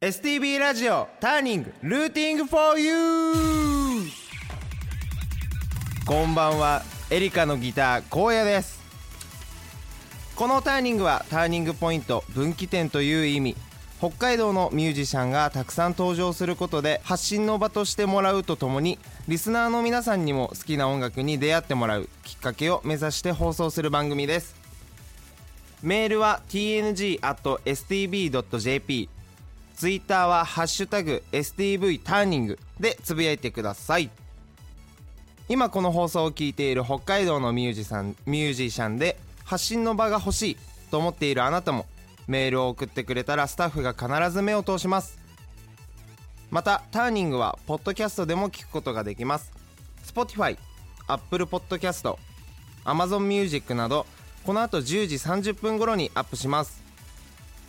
STB ラジオターニングルーティング for you! こんばんはエリカのギター荒野です。このターニングはターニングポイント分岐点という意味。北海道のミュージシャンがたくさん登場することで発信の場としてもらうとともにリスナーの皆さんにも好きな音楽に出会ってもらうきっかけを目指して放送する番組です。メールは tng.stb.jp ツイッターは「ハッシュタグ #STV ターニング」でつぶやいてください。今この放送を聞いている北海道のミュージシャンミュージシャンで発信の場が欲しいと思っているあなたもメールを送ってくれたらスタッフが必ず目を通します。またターニングはポッドキャストでも聞くことができます。Spotify、Apple Podcast、Amazon Music などこの後10時30分頃にアップします。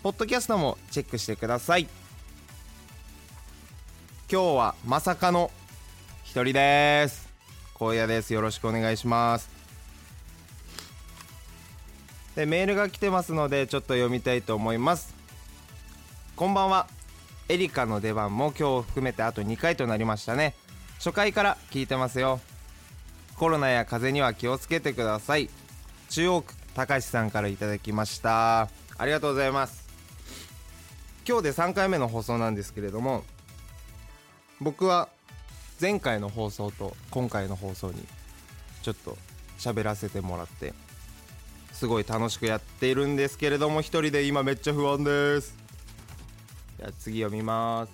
ポッドキャストもチェックしてください。今日はまさかの一人です。荒野です。よろしくお願いします。でメールが来てますのでちょっと読みたいと思います。こんばんは。エリカの出番も今日含めてあと2回となりましたね。初回から聞いてますよ。コロナや風邪には気をつけてください。中央区高橋さんからいただきました。ありがとうございます。今日で3回目の放送なんですけれども僕は前回の放送と今回の放送にちょっと喋らせてもらってすごい楽しくやっているんですけれども一人で今めっちゃ不安です。じゃあ次読みます。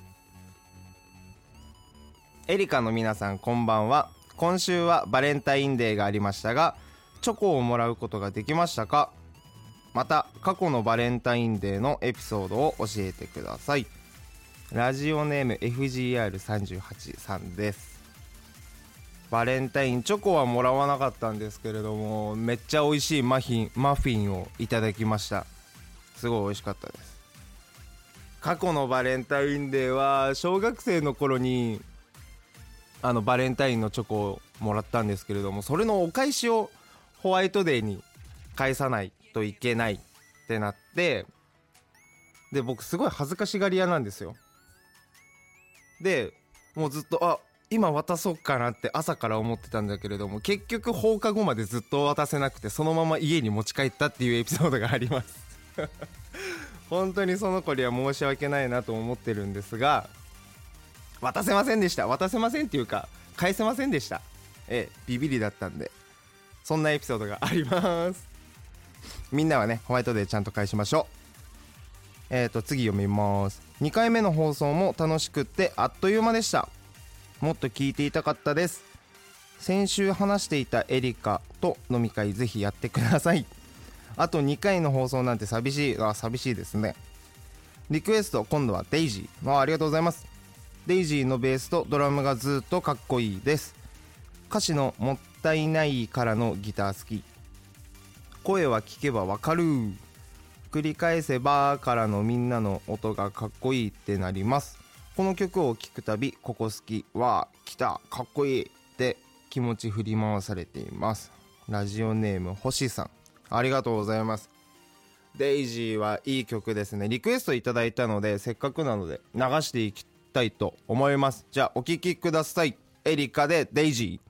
エリカの皆さんこんばんは。今週はバレンタインデーがありましたがチョコをもらうことができましたか？また過去のバレンタインデーのエピソードを教えてください。ラジオネーム FGR38 さんです。バレンタインチョコはもらわなかったんですけれどもめっちゃ美味しいマフィンマフィンをいただきました。すごい美味しかったです。過去のバレンタインデーは小学生の頃にあのバレンタインのチョコをもらったんですけれどもそれのお返しをホワイトデーに返さないといけないってなってで僕すごい恥ずかしがり屋なんですよ。でもうずっとあ今渡そうかなって朝から思ってたんだけれども結局放課後までずっと渡せなくてそのまま家に持ち帰ったっていうエピソードがあります。本当にその子には申し訳ないなと思ってるんですが渡せませんでした。渡せませんっていうか返せませんでした。ええビビりだったんでそんなエピソードがあります。みんなはねホワイトデーちゃんと返しましょう。えーと次読みます。2回目の放送も楽しくってあっという間でした。もっと聞いていたかったです。先週話していたエリカと飲み会ぜひやってください。あと2回の放送なんて寂しい。あ寂しいですね。リクエスト今度はデイジー。あありがとうございます。デイジーのベースとドラムがずっとかっこいいです。歌詞のもったいないからのギター好き。声は聞けばわかる。繰り返せばからのみんなの音がかっこいいってなります。この曲を聴くたびここ好きわー来たかっこいいって気持ち振り回されています。ラジオネーム星さん。ありがとうございます。デイジーはいい曲ですね。リクエストいただいたのでせっかくなので流していきたいと思います。じゃあお聴きください。エリカでデイジー。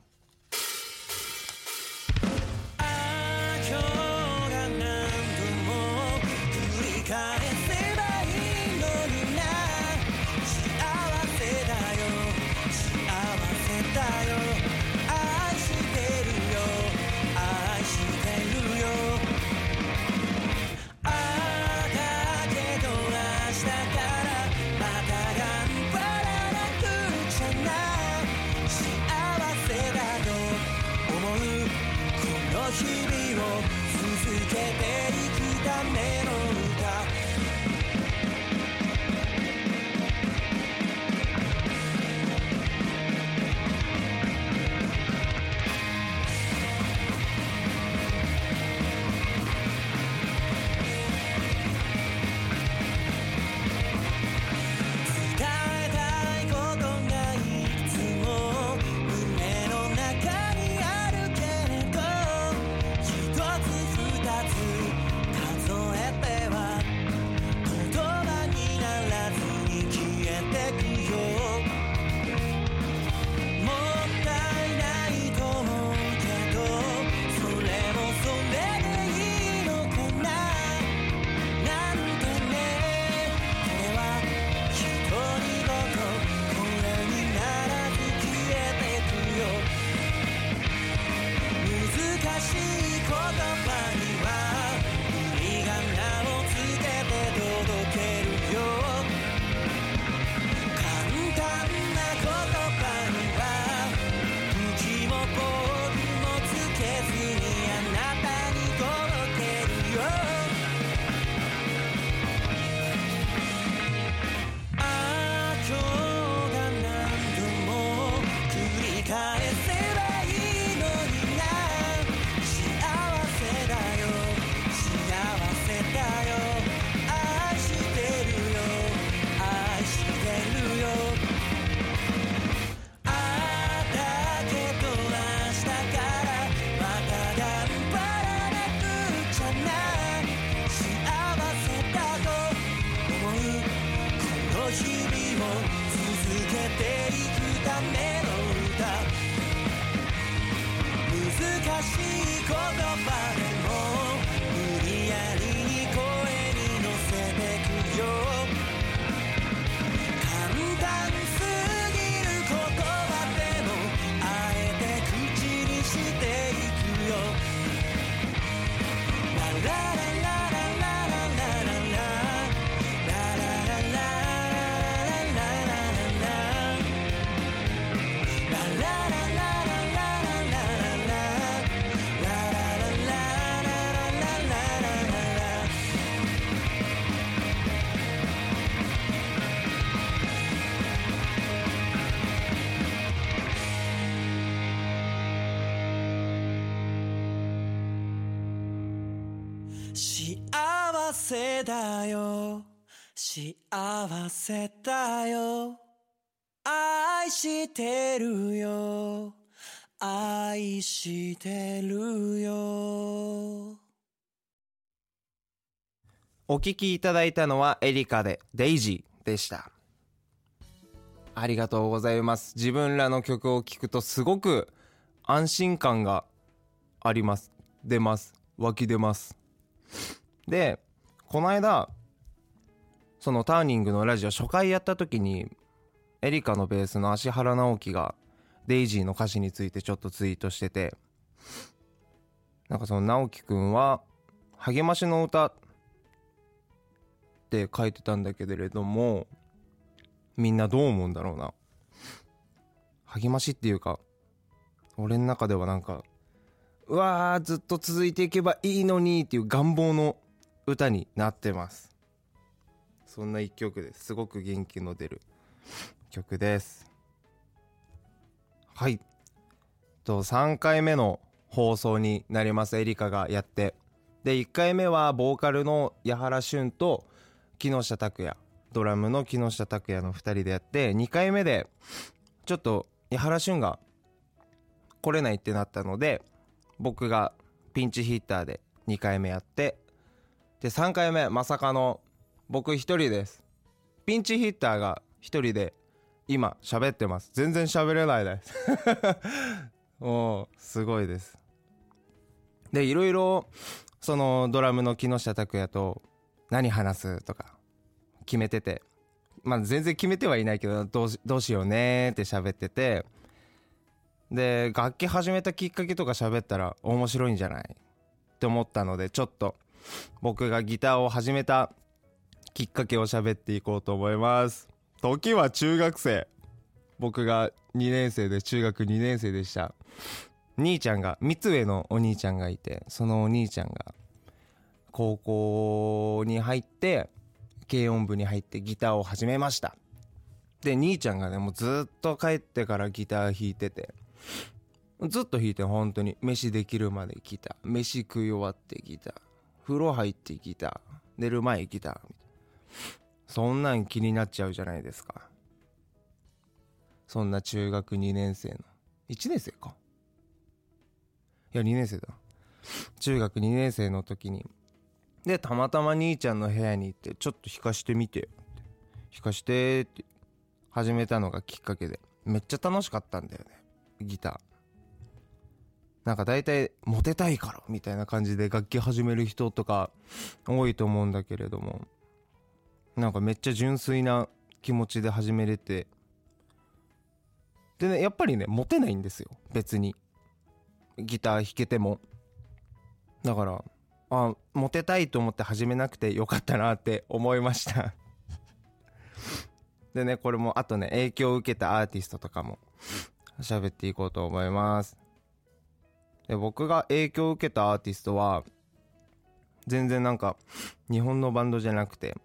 せだよ。幸せだよ。愛してるよ。愛してるよ。お聴きいただいたのはエリカでデイジーでした。ありがとうございます。自分らの曲を聴くとすごく安心感があります。出ます。湧き出ます。でこの間そのターニングのラジオ初回やった時にエリカのベースの芦原直樹がデイジーの歌詞についてちょっとツイートしててなんかその直樹くんは励ましの歌って書いてたんだけれどもみんなどう思うんだろうな。励ましっていうか俺の中ではなんかうわーずっと続いていけばいいのにっていう願望の歌になってます。そんな一曲です。すごく元気の出る曲です。はい。と3回目の放送になります。エリカがやって。で1回目はボーカルの矢原俊と木下拓哉。ドラムの木下拓哉の2人でやって。2回目でちょっと矢原俊が来れないってなったので僕がピンチヒッターで2回目やって。で3回目まさかの僕1人です。ピンチヒッターが1人で今喋ってます。全然喋れないです。もうすごいです。でいろいろそのドラムの木下拓哉と何話すとか決めてて。まあ全然決めてはいないけどどうしどうしようねって喋ってて。で楽器始めたきっかけとか喋ったら面白いんじゃないって思ったのでちょっと僕がギターを始めたきっかけを喋っていこうと思います。時は中学生。僕が2年生で中学2年生でした。兄ちゃんが三つ上のお兄ちゃんがいてそのお兄ちゃんが高校に入って軽音部に入ってギターを始めました。で兄ちゃんがねもうずっと帰ってからギター弾いててずっと弾いて本当に。飯できるまでギター飯食い終わってギター。風呂入ってギター寝る前ギターそんなん気になっちゃうじゃないですか。そんな中学2年生の。1年生か。いや2年生だ。中学2年生の時に。でたまたま兄ちゃんの部屋に行ってちょっと弾かしてみて。よ弾かしてって始めたのがきっかけで。めっちゃ楽しかったんだよね。ギター。なんか大体モテたいからみたいな感じで楽器始める人とか多いと思うんだけれどもなんかめっちゃ純粋な気持ちで始めれて。でねやっぱりねモテないんですよ。別に。ギター弾けても。だからあモテたいと思って始めなくてよかったなって思いました。でねこれもあとね影響を受けたアーティストとかも喋っていこうと思います。で僕が影響を受けたアーティストは全然なんか日本のバンドじゃなくて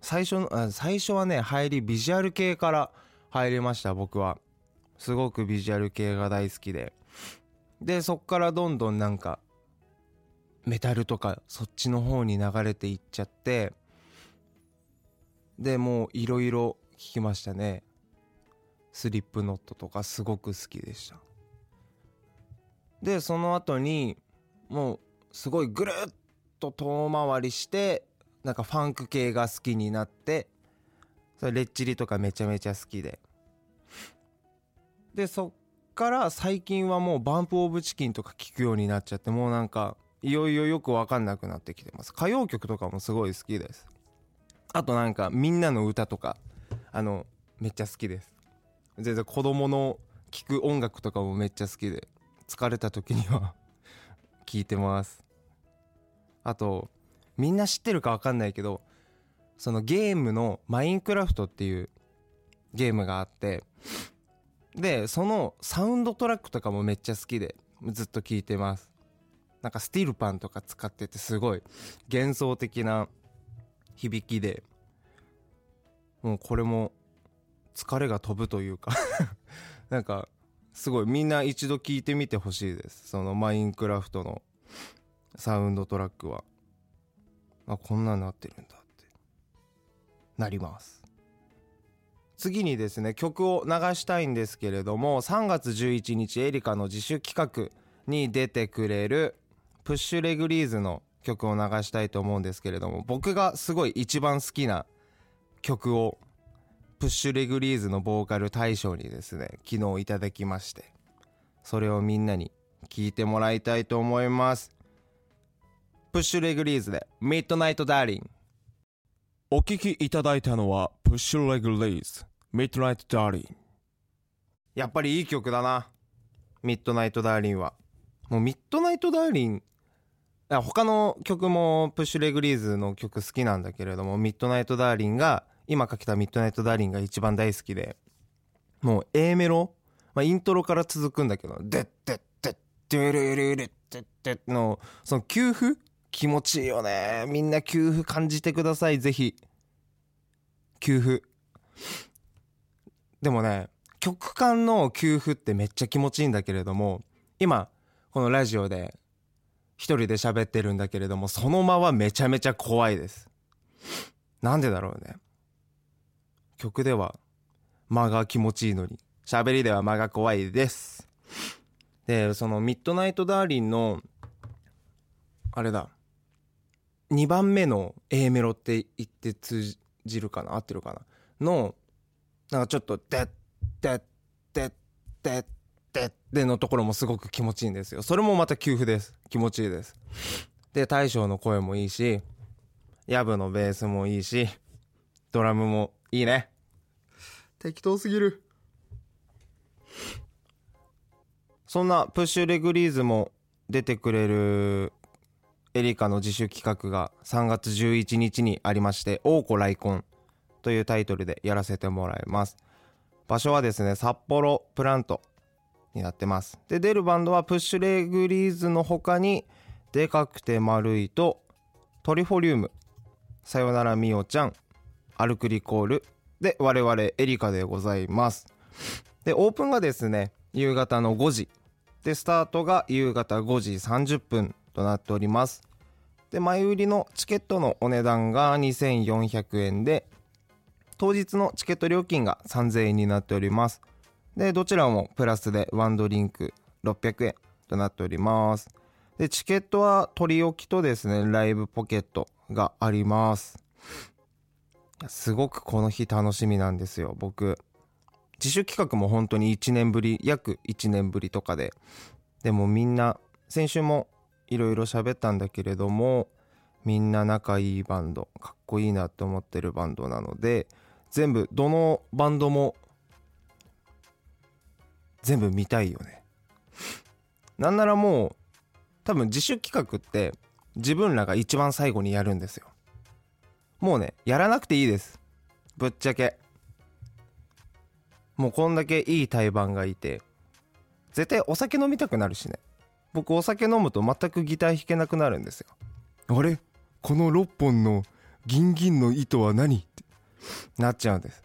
最初の最初はね入りビジュアル系から入りました僕は。すごくビジュアル系が大好きで。でそっからどんどんなんかメタルとかそっちの方に流れていっちゃってでもういろいろ聞きましたね。スリップノットとかすごく好きでした。でその後にもうすごいぐるっと遠回りしてなんかファンク系が好きになってそれレッチリとかめちゃめちゃ好きで。でそっから最近はもうバンプ・オブ・チキンとか聴くようになっちゃってもうなんかいよいよよく分かんなくなってきてます。歌謡曲とかもすごい好きです。あとなんかみんなの歌とかあのめっちゃ好きです。全然子供の聴く音楽とかもめっちゃ好きで。疲れた時には 聴いてます。あとみんな知ってるか分かんないけどそのゲームのマインクラフトっていうゲームがあってでそのサウンドトラックとかもめっちゃ好きでずっと聴いてます。なんかスティールパンとか使っててすごい幻想的な響きでもうこれも疲れが飛ぶというか なんかすごいみんな一度聞いてみてほしいです。そのマインクラフトのサウンドトラックは。あこんなんなってるんだって。なります。次にですね曲を流したいんですけれども3月11日エリカの自主企画に出てくれるプッシュレグリーズの曲を流したいと思うんですけれども僕がすごい一番好きな曲をプッシュレグリーズのボーカル大賞にですね昨日いただきましてそれをみんなに聞いてもらいたいと思います。プッシュレグリーズでミッドナイトダーリン。お聴きいただいたのはプッシュレグリーズミッドナイトダーリン。やっぱりいい曲だな。ミッドナイトダーリンは。もうミッドナイトダーリンあ他の曲もプッシュレグリーズの曲好きなんだけれどもミッドナイトダーリンが今かけたミッドナイトダーリンが一番大好きでもう A メロ、まあ、イントロから続くんだけど「でってってってるるるってって」のその給付気持ちいいよねみんな給付感じてくださいぜひ給付でもね曲間の給付ってめっちゃ気持ちいいんだけれども今このラジオで一人で喋ってるんだけれどもその間はめちゃめちゃ怖いですなんでだろうね曲では間が気持ちいいのに。喋りでは間が怖いです。でそのミッドナイトダーリンのあれだ。2番目の A メロって言って通じるかな？合ってるかな？のなんかちょっと「でっでっでっでっでっで」のところもすごく気持ちいいんですよ。それもまた給付です。気持ちいいです。で大将の声もいいしヤブのベースもいいしドラムもいいね。適当すぎる。そんなプッシュレグリーズも出てくれるエリカの自主企画が3月11日にありまして「王子来婚」というタイトルでやらせてもらいます。場所はですね札幌プラントになってます。で出るバンドはプッシュレグリーズの他にでかくて丸いとトリフォリウム。さよならみおちゃんアルクリコール。で我々エリカでございます。でオープンがですね夕方の5時。でスタートが夕方5時30分となっております。で前売りのチケットのお値段が2400円で当日のチケット料金が3000円になっております。でどちらもプラスでワンドリンク600円となっております。でチケットは取り置きとですねライブポケットがあります。すごくこの日楽しみなんですよ。僕自主企画も本当に1年ぶり約1年ぶりとかで。でもみんな先週もいろいろ喋ったんだけれどもみんな仲いいバンドかっこいいなって思ってるバンドなので全部どのバンドも全部見たいよね。なんならもう多分自主企画って自分らが一番最後にやるんですよ。もうねやらなくていいです。ぶっちゃけ。もうこんだけいい対バンがいて。絶対お酒飲みたくなるしね。僕お酒飲むと全くギター弾けなくなるんですよ。あれ？この6本のギンギンの糸は何？ってなっちゃうんです。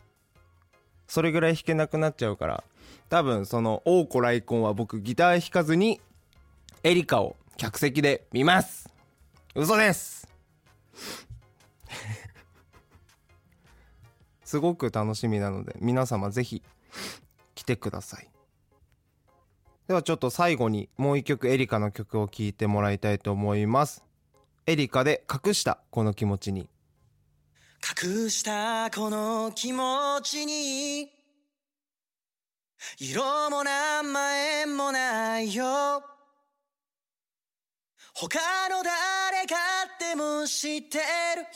それぐらい弾けなくなっちゃうから。多分その王子来婚は僕ギター弾かずにエリカを客席で見ます。嘘ですすごく楽しみなので皆様ぜひ来てください。ではちょっと最後にもう一曲エリカの曲を聴いてもらいたいと思います。エリカで隠したこの気持ちに。隠したこの気持ちに。色も名前もないよ。他の誰かでも知って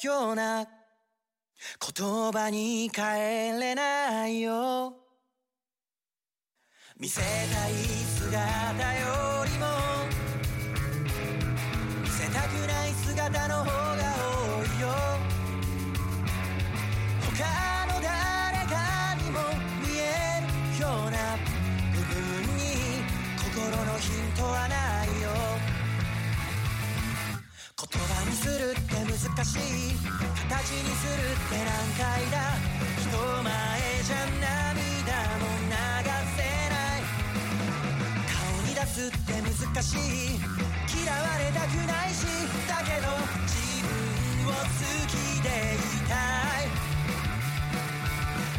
るような言葉に変えれないよ。見せたい姿よ。って難しい形にするって難解だ。人前じゃ涙も流せない。顔に出すって難しい。嫌われたくないし。だけど自分を好きでいたい。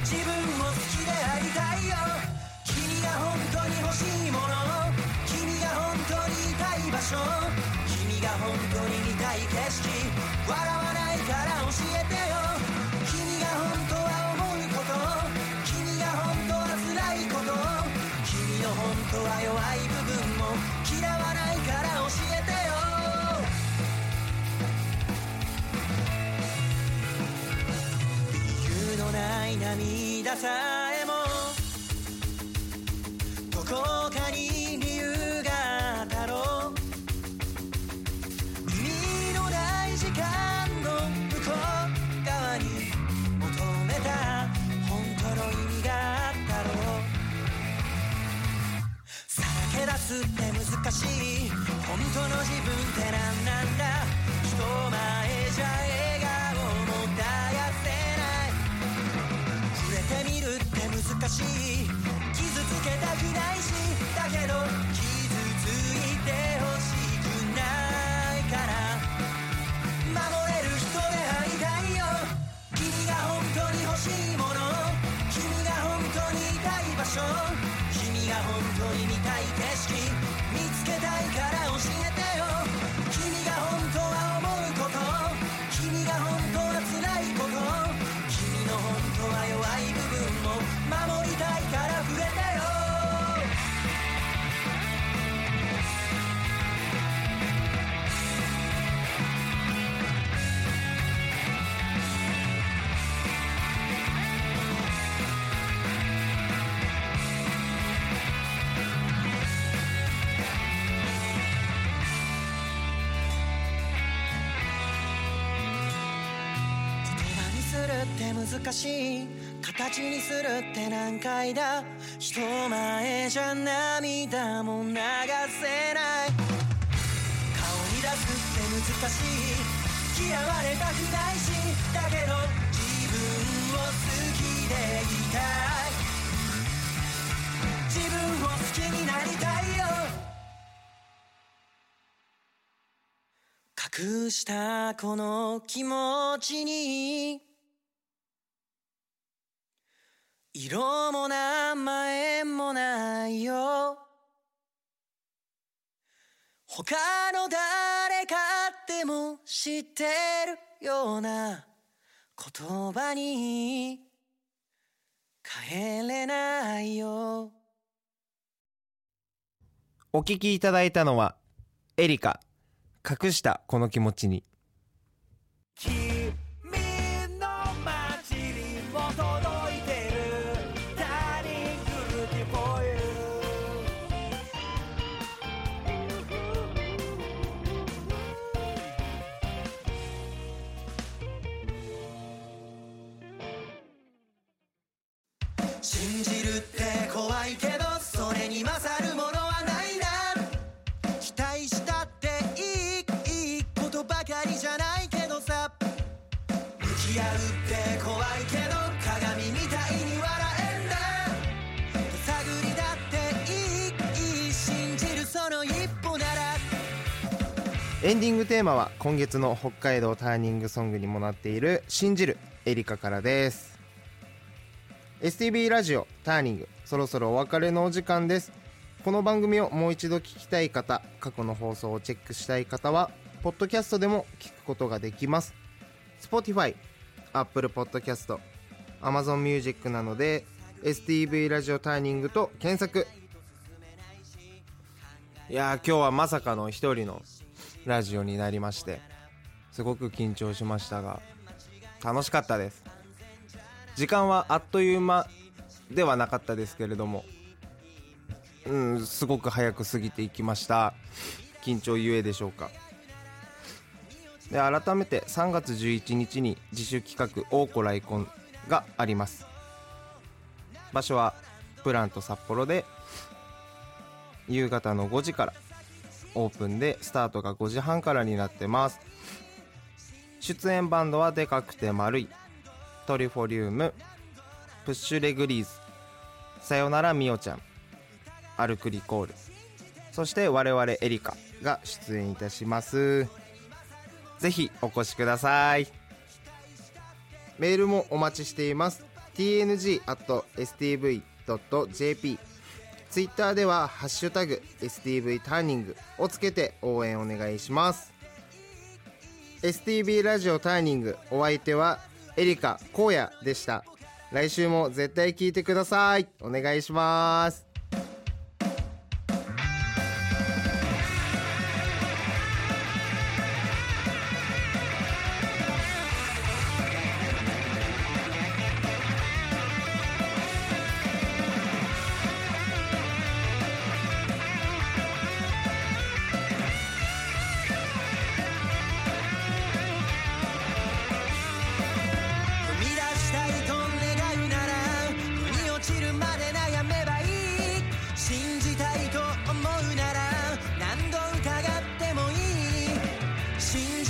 自分も好きでありたいよ。君が本当に欲しいもの。君が本当にいたい場所。が本当に見たい景色笑わないから教えてよ。君が本当は思うこと君が本当は辛いこと君の本当は弱い部分も嫌わないから教えてよ。理由のない涙さえもって難しい。本当の自分って何なんだ？人前じゃ笑顔も絶やせない。触れてみるって難しい。傷つけたくないしだけど傷ついてほしくないから。守れる人でありたいよ。君が本当に欲しいもの。君が本当にいたい場所。君が本当に見たい景色。って難しい形にするって難解だ人前じゃ涙も流せない。顔に出すって難しい。嫌われたくないしだけど自分を好きでいたい。自分を好きになりたいよ。隠したこの気持ちに色も名前もないよ。他の誰かでも知ってるような言葉に変えれないよ。お聞きいただいたのはエリカ。隠したこの気持ちに。エンディングテーマは今月の北海道ターニングソングにもなっている「信じる」エリカからです。STB ラジオターニングそろそろお別れのお時間です。この番組をもう一度聞きたい方過去の放送をチェックしたい方はポッドキャストでも聞くことができます。Spotify、Apple Podcast、Amazon Music などで STV ラジオターニングと検索。いや今日はまさかの一人のラジオになりましてすごく緊張しましたが楽しかったです。時間はあっという間ではなかったですけれどもうんすごく早く過ぎていきました。緊張ゆえでしょうか。で改めて3月11日に自主企画「王子来婚」があります。場所はプラント札幌で夕方の5時からオープンでスタートが5時半からになってます。出演バンドはでかくて丸い。トリフォリウムプッシュレグリーズ。さよならみおちゃん。アルクリコール。そして我々エリカが出演いたします。ぜひお越しください。メールもお待ちしています。tng.stv.jp ツイッターでは「ハッシュタグ #STV ターニング」をつけて応援お願いします。STV ラジオターニングお相手はエリカ荒野でした。来週も絶対聞いてください。お願いします。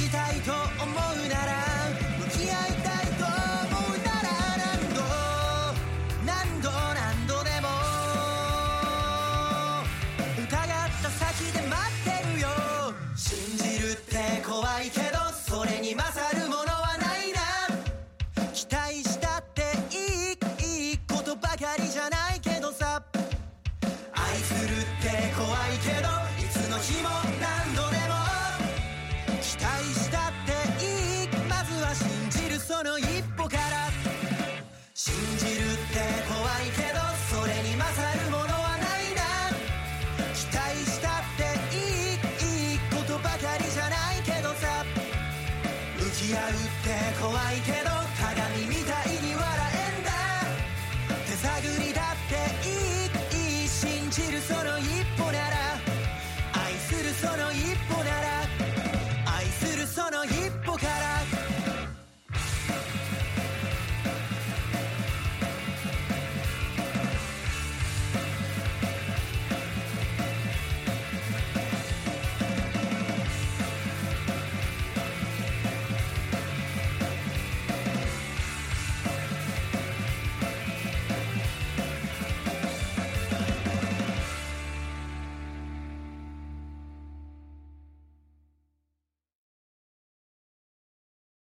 たいと思うならき合うって怖いけど鏡みたいに笑えんだ手探りだっていいいい信じるその一歩なら愛するその一歩なら